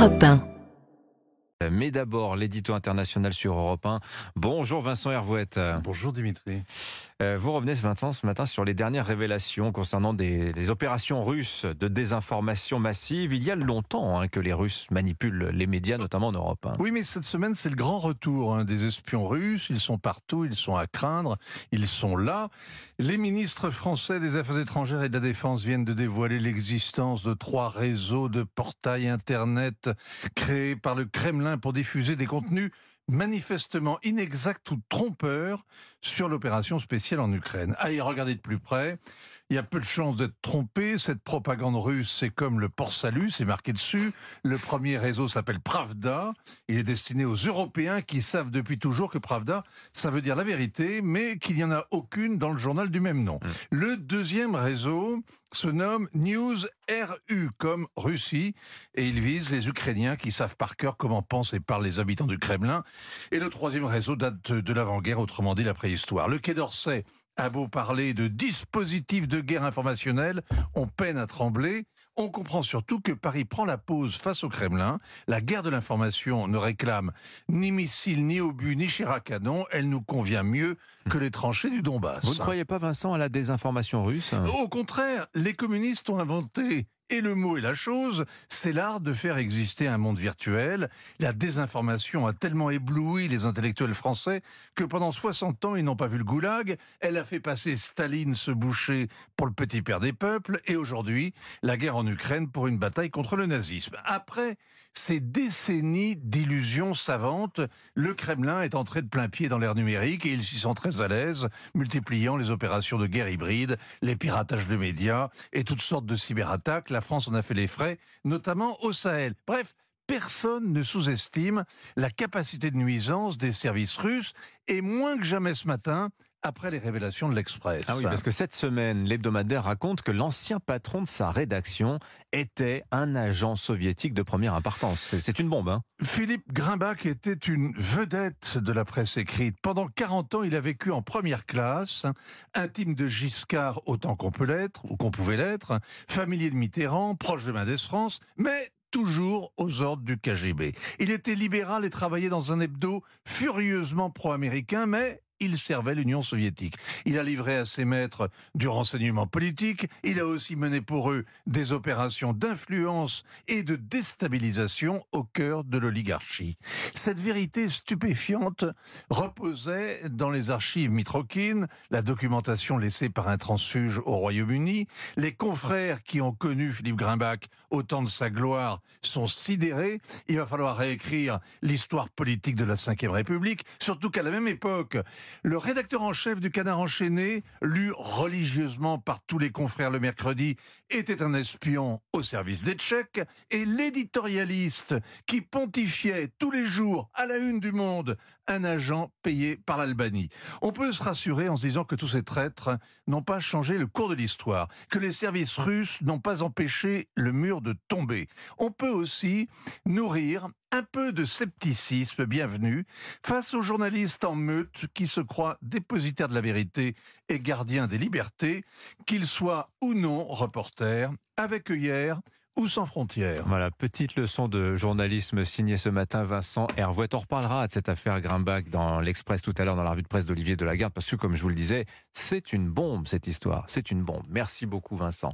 Europe 1. Mais d'abord, l'édito international sur Europe 1. Bonjour Vincent Hervouette. Bonjour Dimitri. Euh, vous revenez ce matin sur les dernières révélations concernant des, des opérations russes de désinformation massive. Il y a longtemps hein, que les Russes manipulent les médias, notamment en Europe. hein. Oui, mais cette semaine, c'est le grand retour hein, des espions russes. Ils sont partout, ils sont à craindre, ils sont là. Les ministres français des Affaires étrangères et de la Défense viennent de dévoiler l'existence de trois réseaux de portails Internet créés par le Kremlin pour diffuser des contenus manifestement inexacts ou trompeurs sur l'opération spéciale en Ukraine. À y regarder de plus près, il y a peu de chances d'être trompé. Cette propagande russe, c'est comme le port-salut, c'est marqué dessus. Le premier réseau s'appelle Pravda. Il est destiné aux Européens qui savent depuis toujours que Pravda, ça veut dire la vérité, mais qu'il n'y en a aucune dans le journal du même nom. Le deuxième réseau se nomme News RU, comme Russie, et il vise les Ukrainiens qui savent par cœur comment pensent et parlent les habitants du Kremlin. Et le troisième réseau date de l'avant-guerre, autrement dit la préhistoire. Le Quai d'Orsay a beau parler de dispositifs de guerre informationnelle, on peine à trembler. On comprend surtout que Paris prend la pause face au Kremlin. La guerre de l'information ne réclame ni missiles, ni obus, ni chair à canon. Elle nous convient mieux que les tranchées du Donbass. Vous ne croyez pas Vincent à la désinformation russe? Au contraire, les communistes ont inventé et le mot et la chose, c'est l'art de faire exister un monde virtuel. La désinformation a tellement ébloui les intellectuels français que pendant 60 ans, ils n'ont pas vu le goulag. Elle a fait passer Staline se boucher pour le petit père des peuples et aujourd'hui, la guerre en Ukraine pour une bataille contre le nazisme. Après ces décennies d'illusions savantes, le Kremlin est entré de plein pied dans l'ère numérique et il s'y sent très à l'aise, multipliant les opérations de guerre hybride, les piratages de médias et toutes sortes de cyberattaques. France en a fait les frais, notamment au Sahel. Bref, personne ne sous-estime la capacité de nuisance des services russes et moins que jamais ce matin, après les révélations de l'Express. Ah oui, parce que cette semaine, l'hebdomadaire raconte que l'ancien patron de sa rédaction était un agent soviétique de première importance. C'est- une bombe, hein Philippe Grimbach était une vedette de la presse écrite. Pendant 40 ans, il a vécu en première classe, intime de Giscard autant qu'on peut l'être, ou qu'on pouvait l'être, familier de Mitterrand, proche de Mendès France, mais toujours aux ordres du KGB. Il était libéral et travaillait dans un hebdo furieusement pro-américain, mais il servait l'Union soviétique. Il a livré à ses maîtres du renseignement politique, il a aussi mené pour eux des opérations d'influence et de déstabilisation au cœur de l'oligarchie. Cette vérité stupéfiante reposait dans les archives Mitrokin, la documentation laissée par un transfuge au Royaume-Uni. Les confrères qui ont connu Philippe Grimbach au temps de sa gloire sont sidérés. Il va falloir réécrire l'histoire politique de la Ve République, surtout qu'à la même époque, le rédacteur en chef du Canard enchaîné, lu religieusement par tous les confrères le mercredi, était un espion au service des Tchèques, et l'éditorialiste qui pontifiait tous les jours à la une du monde un agent payé par l'Albanie. On peut se rassurer en se disant que tous ces traîtres n'ont pas changé le cours de l'histoire, que les services russes n'ont pas empêché le mur de tomber. On peut aussi nourrir un peu de scepticisme bienvenu face aux journalistes en meute qui se croient dépositaires de la vérité et gardiens des libertés, qu'ils soient ou non reporters, avec ou sans frontières. Voilà, petite leçon de journalisme signée ce matin Vincent Hervouette. On reparlera de cette affaire Grimbach dans l'Express tout à l'heure dans la revue de presse d'Olivier Delagarde parce que comme je vous le disais, c'est une bombe cette histoire, c'est une bombe. Merci beaucoup Vincent.